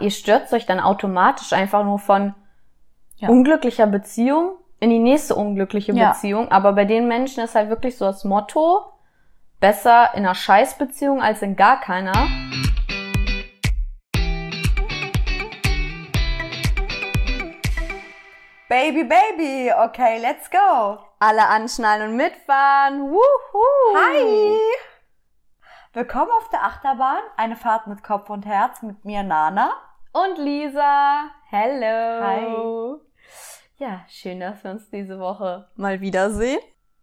Ihr stürzt euch dann automatisch einfach nur von Ja. unglücklicher Beziehung in die nächste unglückliche Ja. Beziehung. Aber bei den Menschen ist halt wirklich so das Motto, besser in einer Scheißbeziehung als in gar keiner. Baby, Baby, okay, let's go. Alle anschnallen und mitfahren. Wuhu! Hi! Willkommen auf der Achterbahn, eine Fahrt mit Kopf und Herz mit mir, Nana. Und Lisa. Hello. Hi. Ja, schön, dass wir uns diese Woche mal wiedersehen.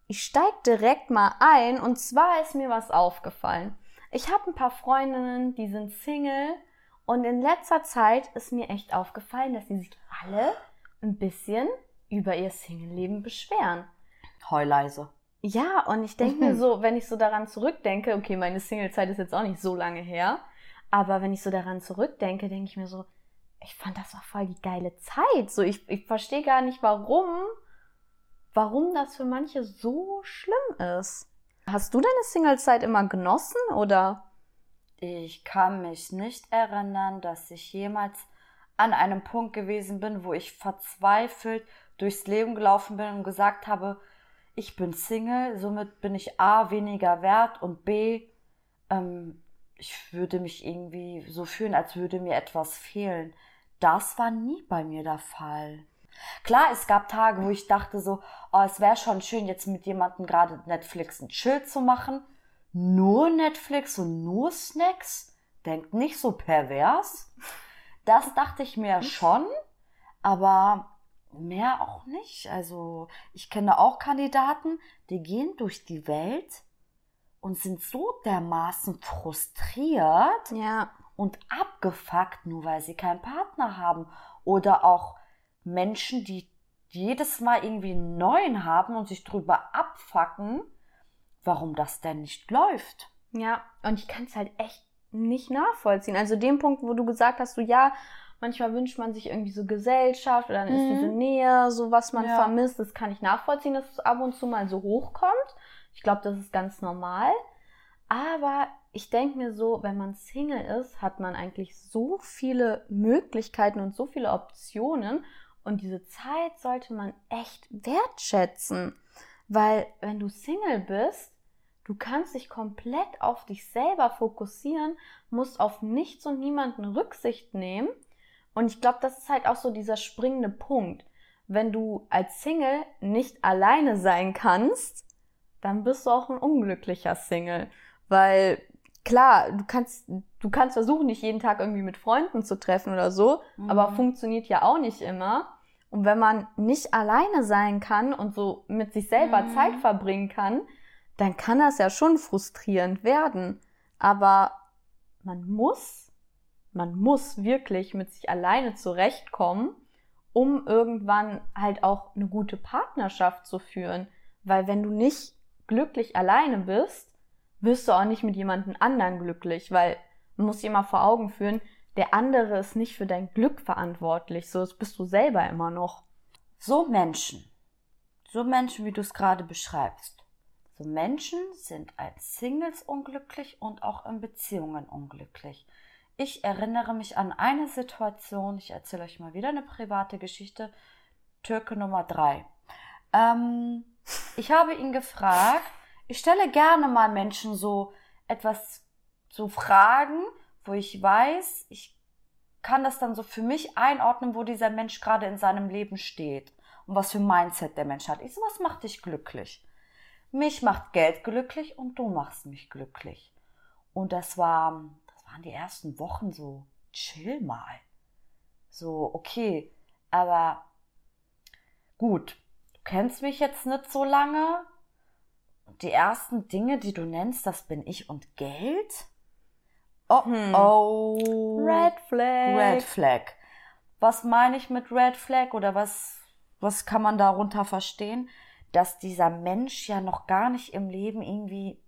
Ich steig direkt mal ein und zwar ist mir was aufgefallen. Ich habe ein paar Freundinnen, die sind Single und in letzter Zeit ist mir echt aufgefallen, dass sie sich alle ein bisschen über ihr Single-Leben beschweren. Heuleise. Ja, und ich denke mir so, wenn ich so daran zurückdenke, okay, meine Single-Zeit ist jetzt auch nicht so lange her, aber wenn ich so daran zurückdenke, denke ich mir so, ich fand das auch voll die geile Zeit. So, ich, ich verstehe gar nicht, warum, warum das für manche so schlimm ist. Hast du deine Single-Zeit immer genossen oder? Ich kann mich nicht erinnern, dass ich jemals an einem Punkt gewesen bin, wo ich verzweifelt durchs Leben gelaufen bin und gesagt habe, ich bin Single, somit bin ich A weniger wert und B, ähm, ich würde mich irgendwie so fühlen, als würde mir etwas fehlen. Das war nie bei mir der Fall. Klar, es gab Tage, wo ich dachte so, oh, es wäre schon schön, jetzt mit jemandem gerade Netflix und Chill zu machen. Nur Netflix und nur Snacks? Denkt nicht so pervers. Das dachte ich mir schon, aber mehr auch nicht. Also ich kenne auch Kandidaten, die gehen durch die Welt und sind so dermaßen frustriert Ja. und abgefuckt, nur weil sie keinen Partner haben. Oder auch Menschen, die jedes Mal irgendwie einen neuen haben und sich drüber abfacken, warum das denn nicht läuft. Ja, und ich kann es halt echt nicht nachvollziehen. Also den Punkt, wo du gesagt hast, so ja, manchmal wünscht man sich irgendwie so Gesellschaft oder dann ist Mhm. diese Nähe, so was man Ja. vermisst, das kann ich nachvollziehen, dass es ab und zu mal so hochkommt. Ich glaube, das ist ganz normal. Aber ich denke mir so, wenn man Single ist, hat man eigentlich so viele Möglichkeiten und so viele Optionen. Und diese Zeit sollte man echt wertschätzen. Weil wenn du Single bist, du kannst dich komplett auf dich selber fokussieren, musst auf nichts und niemanden Rücksicht nehmen. Und ich glaube, das ist halt auch so dieser springende Punkt. Wenn du als Single nicht alleine sein kannst, dann bist du auch ein unglücklicher Single. Weil klar, du kannst, du kannst versuchen, dich jeden Tag irgendwie mit Freunden zu treffen oder so, aber Mhm. funktioniert ja auch nicht immer. Und wenn man nicht alleine sein kann und so mit sich selber Mhm. Zeit verbringen kann, dann kann das ja schon frustrierend werden. Aber man muss, man muss wirklich mit sich alleine zurechtkommen, um irgendwann halt auch eine gute Partnerschaft zu führen. Weil wenn du nicht glücklich alleine bist, wirst du auch nicht mit jemandem anderen glücklich, weil man muss sich immer vor Augen führen, der andere ist nicht für dein Glück verantwortlich, so das bist du selber immer noch. So Menschen, so Menschen, wie du es gerade beschreibst, so Menschen sind als Singles unglücklich und auch in Beziehungen unglücklich. Ich erinnere mich an eine Situation, ich erzähle euch mal wieder eine private Geschichte, Türke Nummer drei. Ähm, ich habe ihn gefragt, ich stelle gerne mal Menschen so etwas, so Fragen, wo ich weiß, ich kann das dann so für mich einordnen, wo dieser Mensch gerade in seinem Leben steht und was für ein Mindset der Mensch hat. Ich so, was macht dich glücklich? Mich macht Geld glücklich und du machst mich glücklich. Und das war, das waren die ersten Wochen so chill mal. So, okay, aber gut, kennst mich jetzt nicht so lange. Die ersten Dinge, die du nennst, das bin ich und Geld. Oh, Hm. oh. Red Flag. Red Flag. Was meine ich mit Red Flag oder was, was kann man darunter verstehen? Dass dieser Mensch ja noch gar nicht im Leben irgendwie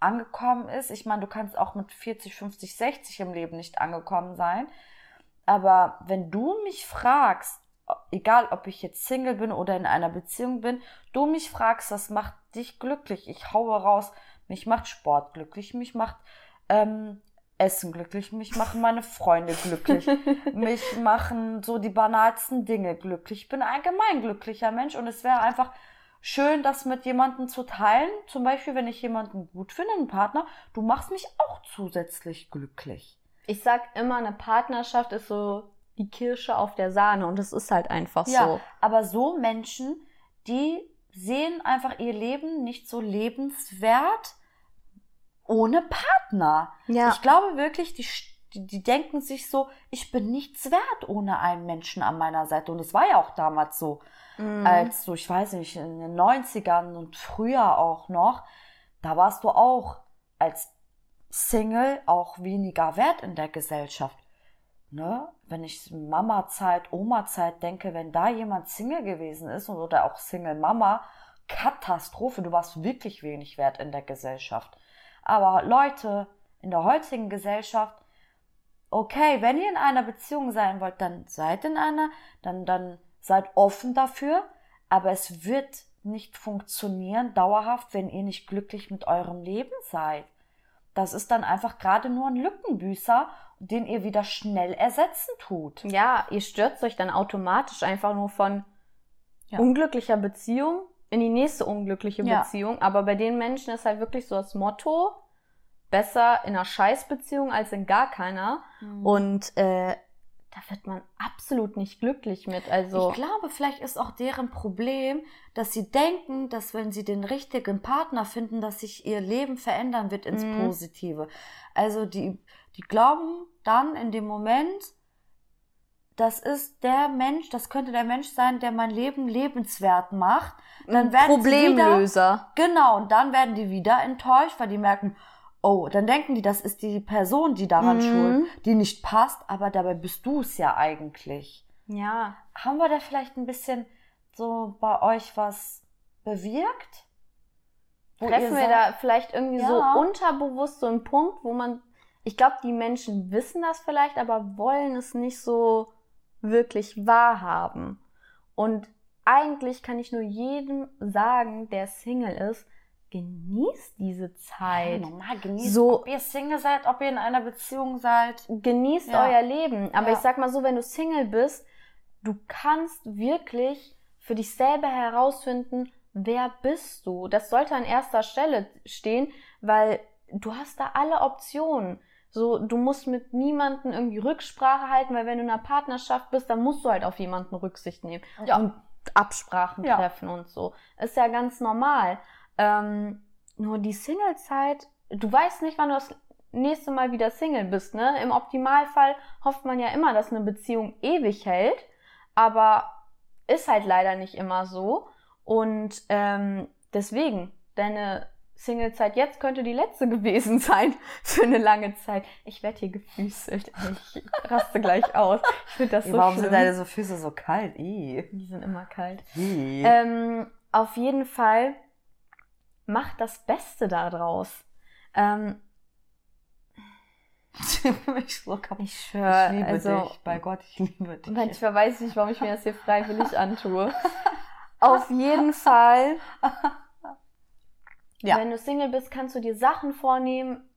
angekommen ist. Ich meine, du kannst auch mit 40, 50, 60 im Leben nicht angekommen sein. Aber wenn du mich fragst, egal ob ich jetzt Single bin oder in einer Beziehung bin, du mich fragst, was macht dich glücklich? Ich haue raus, mich macht Sport glücklich, mich macht ähm, Essen glücklich, mich machen meine Freunde glücklich, mich machen so die banalsten Dinge glücklich. Ich bin allgemein glücklicher Mensch und es wäre einfach schön, das mit jemandem zu teilen. Zum Beispiel, wenn ich jemanden gut finde, einen Partner, du machst mich auch zusätzlich glücklich. Ich sag immer, eine Partnerschaft ist so die Kirsche auf der Sahne und es ist halt einfach ja, so. aber so Menschen, die sehen einfach ihr Leben nicht so lebenswert ohne Partner. Ja. Ich glaube wirklich, die, die, die denken sich so, ich bin nichts wert ohne einen Menschen an meiner Seite. Und es war ja auch damals so, Mhm. als so, ich weiß nicht, in den 90ern und früher auch noch, da warst du auch als Single auch weniger wert in der Gesellschaft. Ne? Wenn ich Mama-Zeit, Oma-Zeit denke, wenn da jemand Single gewesen ist oder auch Single-Mama, Katastrophe, du warst wirklich wenig wert in der Gesellschaft. Aber Leute, in der heutigen Gesellschaft, okay, wenn ihr in einer Beziehung sein wollt, dann seid in einer, dann, dann seid offen dafür, aber es wird nicht funktionieren dauerhaft, wenn ihr nicht glücklich mit eurem Leben seid. Das ist dann einfach gerade nur ein Lückenbüßer, den ihr wieder schnell ersetzen tut. Ja, ihr stürzt euch dann automatisch einfach nur von Ja. unglücklicher Beziehung in die nächste unglückliche Ja. Beziehung. Aber bei den Menschen ist halt wirklich so das Motto, besser in einer Scheißbeziehung als in gar keiner. Mhm. Und äh, da wird man absolut nicht glücklich mit. Also Ich glaube, vielleicht ist auch deren Problem, dass sie denken, dass wenn sie den richtigen Partner finden, dass sich ihr Leben verändern wird ins Mhm. Positive. Also die, die glauben dann in dem Moment, das ist der Mensch, das könnte der Mensch sein, der mein Leben lebenswert macht. Dann werden sie wieder, Problemlöser. genau, und dann werden die wieder enttäuscht, weil die merken, oh, dann denken die, das ist die Person, die daran Mhm. schuld, die nicht passt, aber dabei bist du es ja eigentlich. Ja. Haben wir da vielleicht ein bisschen so bei euch was bewirkt? Treffen wir da vielleicht irgendwie Ja. so unterbewusst so einen Punkt, wo man, ich glaube, die Menschen wissen das vielleicht, aber wollen es nicht so wirklich wahrhaben. Und eigentlich kann ich nur jedem sagen, der Single ist, genießt diese Ja, Zeit. normal genießt, So- ob ihr Single seid, ob ihr in einer Beziehung seid. Genießt Ja. euer Leben. Aber Ja. ich sag mal so, wenn du Single bist, du kannst wirklich für dich selber herausfinden, wer bist du. Das sollte an erster Stelle stehen, weil du hast da alle Optionen. So, du musst mit niemandem irgendwie Rücksprache halten, weil wenn du in einer Partnerschaft bist, dann musst du halt auf jemanden Rücksicht nehmen Ja. und Absprachen Ja. treffen und so. Ist ja ganz normal. Ähm, nur die Singlezeit, du weißt nicht, wann du das nächste Mal wieder Single bist, ne? Im Optimalfall hofft man ja immer, dass eine Beziehung ewig hält, aber ist halt leider nicht immer so. Und ähm, deswegen, deine Singlezeit jetzt könnte die letzte gewesen sein für eine lange Zeit. Ich werde hier gefüßelt. Ich raste gleich aus. Ich finde das so Warum schlimm. sind deine so Füße so kalt? Ih. die sind immer kalt. Ähm, auf jeden Fall macht das Beste daraus. Ähm, ich so ich schwöre, Ich liebe also dich. Bei Gott, ich liebe dich. manchmal weiß ich nicht, warum ich mir das hier freiwillig antue. Auf jeden Fall, Ja. wenn du Single bist, kannst du dir Sachen vornehmen,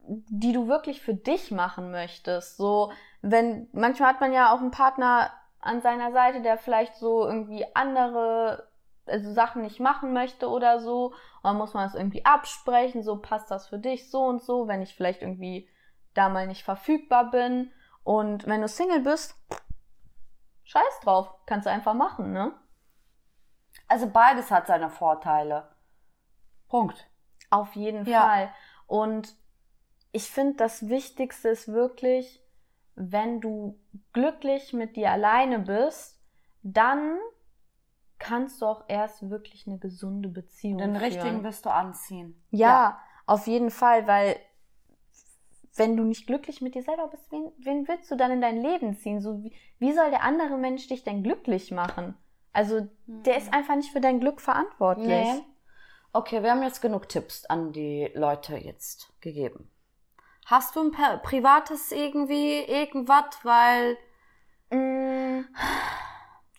die du wirklich für dich machen möchtest. So, wenn, manchmal hat man ja auch einen Partner an seiner Seite, der vielleicht so irgendwie andere also Sachen nicht machen möchte oder so. Und dann muss man das irgendwie absprechen, so passt das für dich so und so, wenn ich vielleicht irgendwie da mal nicht verfügbar bin. Und wenn du Single bist, scheiß drauf, kannst du einfach machen, ne? Also beides hat seine Vorteile. Punkt. Auf jeden Ja. Fall. Und ich finde, das Wichtigste ist wirklich, wenn du glücklich mit dir alleine bist, dann kannst du auch erst wirklich eine gesunde Beziehung Den führen. richtigen wirst du anziehen. Ja, auf jeden Fall, weil wenn du nicht glücklich mit dir selber bist, wen, wen willst du dann in dein Leben ziehen? So, wie, wie soll der andere Mensch dich denn glücklich machen? Also, der ist einfach nicht für dein Glück verantwortlich. Nee. Okay, wir haben jetzt genug Tipps an die Leute jetzt gegeben. Hast du ein privates irgendwie, irgendwas, weil Mm,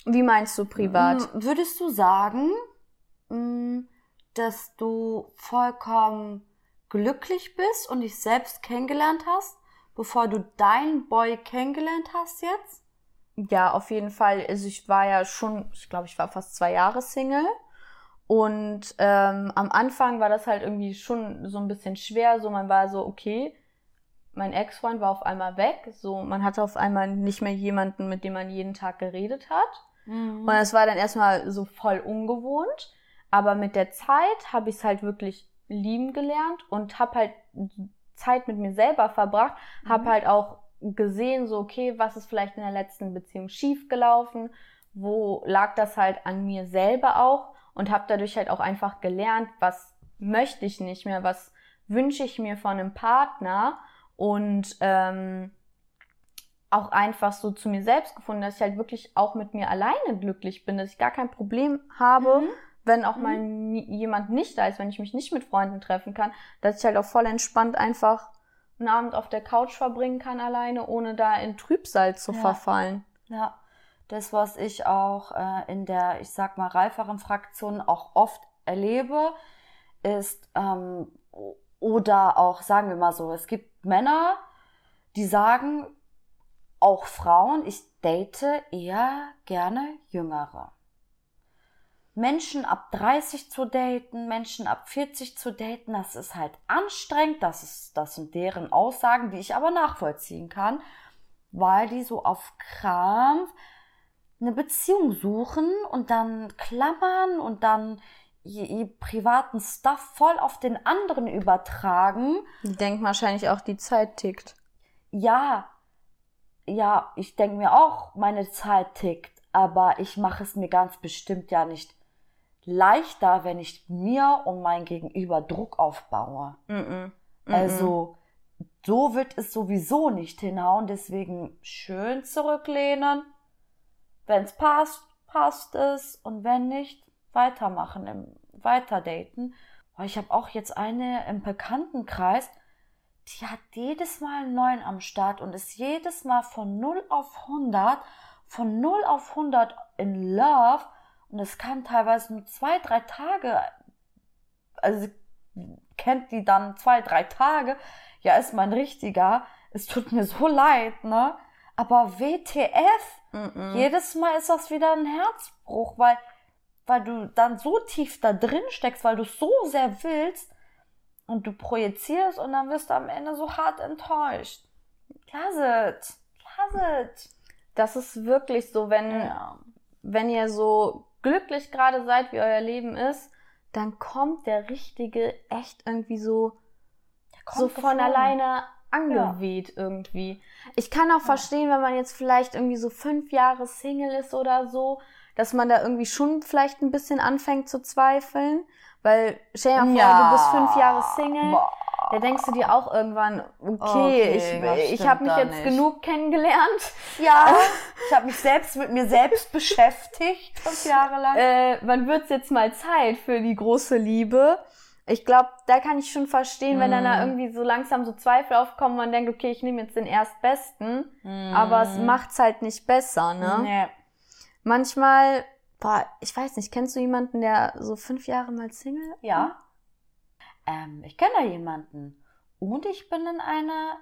Wie meinst du privat? Mm, Würdest du sagen, mm, dass du vollkommen glücklich bist und dich selbst kennengelernt hast, bevor du deinen Boy kennengelernt hast jetzt? Ja, auf jeden Fall. Also ich war ja schon, ich glaube, ich war fast zwei Jahre Single. Und ähm, am Anfang war das halt irgendwie schon so ein bisschen schwer. So, man war so, okay, mein Ex-Freund war auf einmal weg. So, man hatte auf einmal nicht mehr jemanden, mit dem man jeden Tag geredet hat. Mhm. Und es war dann erstmal so voll ungewohnt. Aber mit der Zeit habe ich es halt wirklich lieben gelernt und habe halt Zeit mit mir selber verbracht, mhm. habe halt auch gesehen, so okay, was ist vielleicht in der letzten Beziehung schiefgelaufen, wo lag das halt an mir selber auch und habe dadurch halt auch einfach gelernt, was möchte ich nicht mehr, was wünsche ich mir von einem Partner und ähm, auch einfach so zu mir selbst gefunden, dass ich halt wirklich auch mit mir alleine glücklich bin, dass ich gar kein Problem habe, mhm. wenn auch mhm. mal jemand nicht da ist, wenn ich mich nicht mit Freunden treffen kann, dass ich halt auch voll entspannt einfach einen Abend auf der Couch verbringen kann alleine, ohne da in Trübsal zu ja. verfallen. Ja, das, was ich auch äh, in der, ich sag mal, reiferen Fraktion auch oft erlebe, ist, ähm, oder auch, sagen wir mal so, es gibt Männer, die sagen, auch Frauen, ich date eher gerne Jüngere. Menschen ab 30 zu daten, Menschen ab 40 zu daten, das ist halt anstrengend, das ist, das sind deren Aussagen, die ich aber nachvollziehen kann, weil die so auf Krampf eine Beziehung suchen und dann klammern und dann ihr, privaten Stuff voll auf den anderen übertragen. Die denken wahrscheinlich auch, die Zeit tickt. Ja, ja, ich denke mir auch, meine Zeit tickt, aber ich mache es mir ganz bestimmt ja nicht leichter, wenn ich mir und mein Gegenüber Druck aufbaue. Mm -mm. Also so wird es sowieso nicht hinhauen, deswegen schön zurücklehnen. Wenn es passt, passt es und wenn nicht, weitermachen, im, weiter daten. Ich habe auch jetzt eine im Bekanntenkreis, die hat jedes Mal einen neuen am Start und ist jedes Mal von 0 auf 100, von 0 auf 100 in Love und es kann teilweise nur zwei, drei Tage, also kennt die dann zwei, drei Tage, ja, ist mein richtiger, es tut mir so leid, ne? Aber WTF, mm -mm. jedes Mal ist das wieder ein Herzbruch, weil, weil du dann so tief da drin steckst, weil du es so sehr willst und du projizierst und dann wirst du am Ende so hart enttäuscht. Lass es, lass es. Das ist wirklich so, wenn, ja. wenn ihr so glücklich gerade seid, wie euer Leben ist, dann kommt der Richtige echt irgendwie so, so von alleine angeweht ja. irgendwie. Ich kann auch ja. verstehen, wenn man jetzt vielleicht irgendwie so fünf Jahre Single ist oder so, dass man da irgendwie schon vielleicht ein bisschen anfängt zu zweifeln. Weil, stell dir vor, ja. du bist fünf Jahre Single. Boah da denkst du dir auch irgendwann, okay, okay ich, ich habe mich jetzt nicht. genug kennengelernt. Ja, ich habe mich selbst mit mir selbst beschäftigt, fünf Jahre lang. Äh, wann wird's jetzt mal Zeit für die große Liebe? Ich glaube, da kann ich schon verstehen, mm. wenn dann da mm. irgendwie so langsam so Zweifel aufkommen, man denkt, okay, ich nehme jetzt den Erstbesten, mm. aber es macht's halt nicht besser, ne? Nee. Manchmal, boah, ich weiß nicht, kennst du jemanden, der so fünf Jahre mal Single? Ja ähm, ich kenne da jemanden und ich bin in einer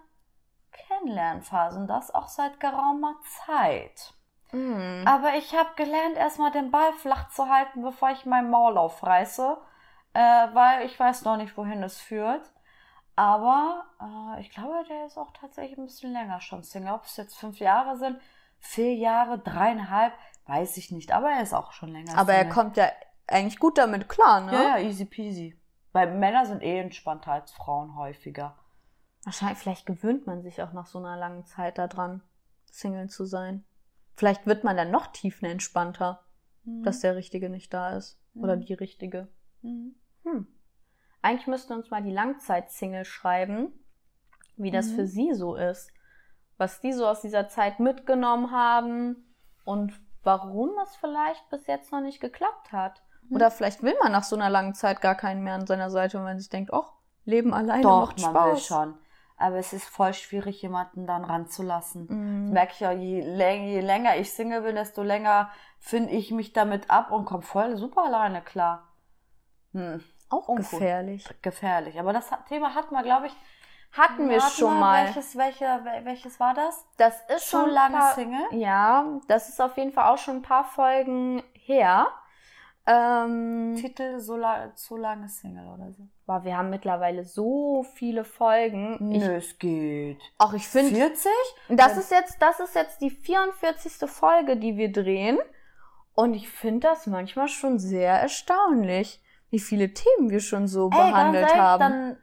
Kennenlernphase und das auch seit geraumer Zeit. Mhm. Aber ich habe gelernt, erstmal den Ball flach zu halten, bevor ich meinen Maul aufreiße, äh, weil ich weiß noch nicht, wohin es führt. Aber äh, ich glaube, der ist auch tatsächlich ein bisschen länger schon Single. Ob es jetzt fünf Jahre sind, vier Jahre, dreieinhalb, weiß ich nicht. Aber er ist auch schon länger Aber Single. er kommt ja eigentlich gut damit klar, ne? Ja, ja, easy peasy. Weil Männer sind eh entspannter als Frauen häufiger. Wahrscheinlich, vielleicht gewöhnt man sich auch nach so einer langen Zeit daran, Single zu sein. Vielleicht wird man dann noch tiefenentspannter, mhm. dass der Richtige nicht da ist. Mhm. Oder die Richtige. Mhm. Hm. Eigentlich müssten uns mal die Langzeit-Single schreiben, wie das für mhm. sie so ist. Was die so aus dieser Zeit mitgenommen haben und warum es vielleicht bis jetzt noch nicht geklappt hat. Hm. Oder vielleicht will man nach so einer langen Zeit gar keinen mehr an seiner Seite, und man sich denkt, ach, Leben alleine Doch, macht Spaß. man will schon. Aber es ist voll schwierig, jemanden dann ranzulassen. Mhm. Das merke ich ja, je, je, länger ich Single bin, desto länger finde ich mich damit ab und komme voll super alleine klar. Hm. Auch Uncool. gefährlich. gefährlich. Aber das Thema hatten wir, glaube ich, Hatten wir schon mal. Welches, welche, wel- welches war das? Das ist schon ein lange paar, Single? Ja, das ist auf jeden Fall auch schon ein paar Folgen her. Ähm, Titel so la zu lange Single oder so. boah, wir haben mittlerweile so viele Folgen. Ich, Nö, es geht. auch ich finde, 40? das ist jetzt, das ist jetzt die 44. Folge, die wir drehen. Und ich finde das manchmal schon sehr erstaunlich, wie viele Themen wir schon so Ey, behandelt ganz ehrlich, haben. dann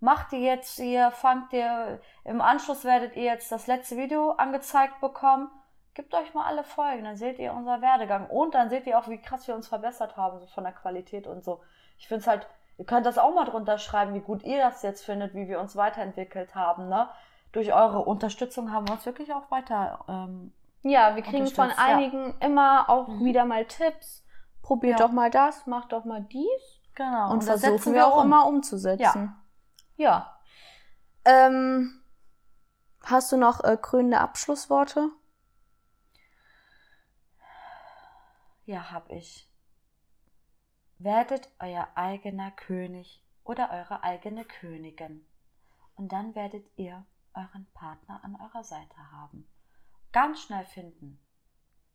macht ihr jetzt, ihr fangt ihr, im Anschluss werdet ihr jetzt das letzte Video angezeigt bekommen. Gebt euch mal alle Folgen, dann seht ihr unser Werdegang. Und dann seht ihr auch, wie krass wir uns verbessert haben, so von der Qualität und so. Ich finde es halt, ihr könnt das auch mal drunter schreiben, wie gut ihr das jetzt findet, wie wir uns weiterentwickelt haben, ne? Durch eure Unterstützung haben wir uns wirklich auch weiter, ähm, Ja, wir kriegen von Unterstützt, ja. einigen immer auch Mhm. wieder mal Tipps. Probiert Ja. doch mal das, macht doch mal dies. genau. Und, das versuchen wir auch um. immer umzusetzen. Ja. Ähm, hast du noch äh, krönende Abschlussworte? Ja, hab ich. Werdet euer eigener König oder eure eigene Königin. Und dann werdet ihr euren Partner an eurer Seite haben. Ganz schnell finden.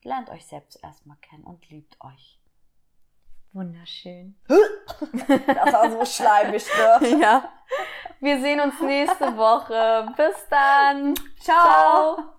Lernt euch selbst erstmal kennen und liebt euch. Wunderschön. Das war so schleimig, ne? ja. Wir sehen uns nächste Woche. Bis dann. Ciao.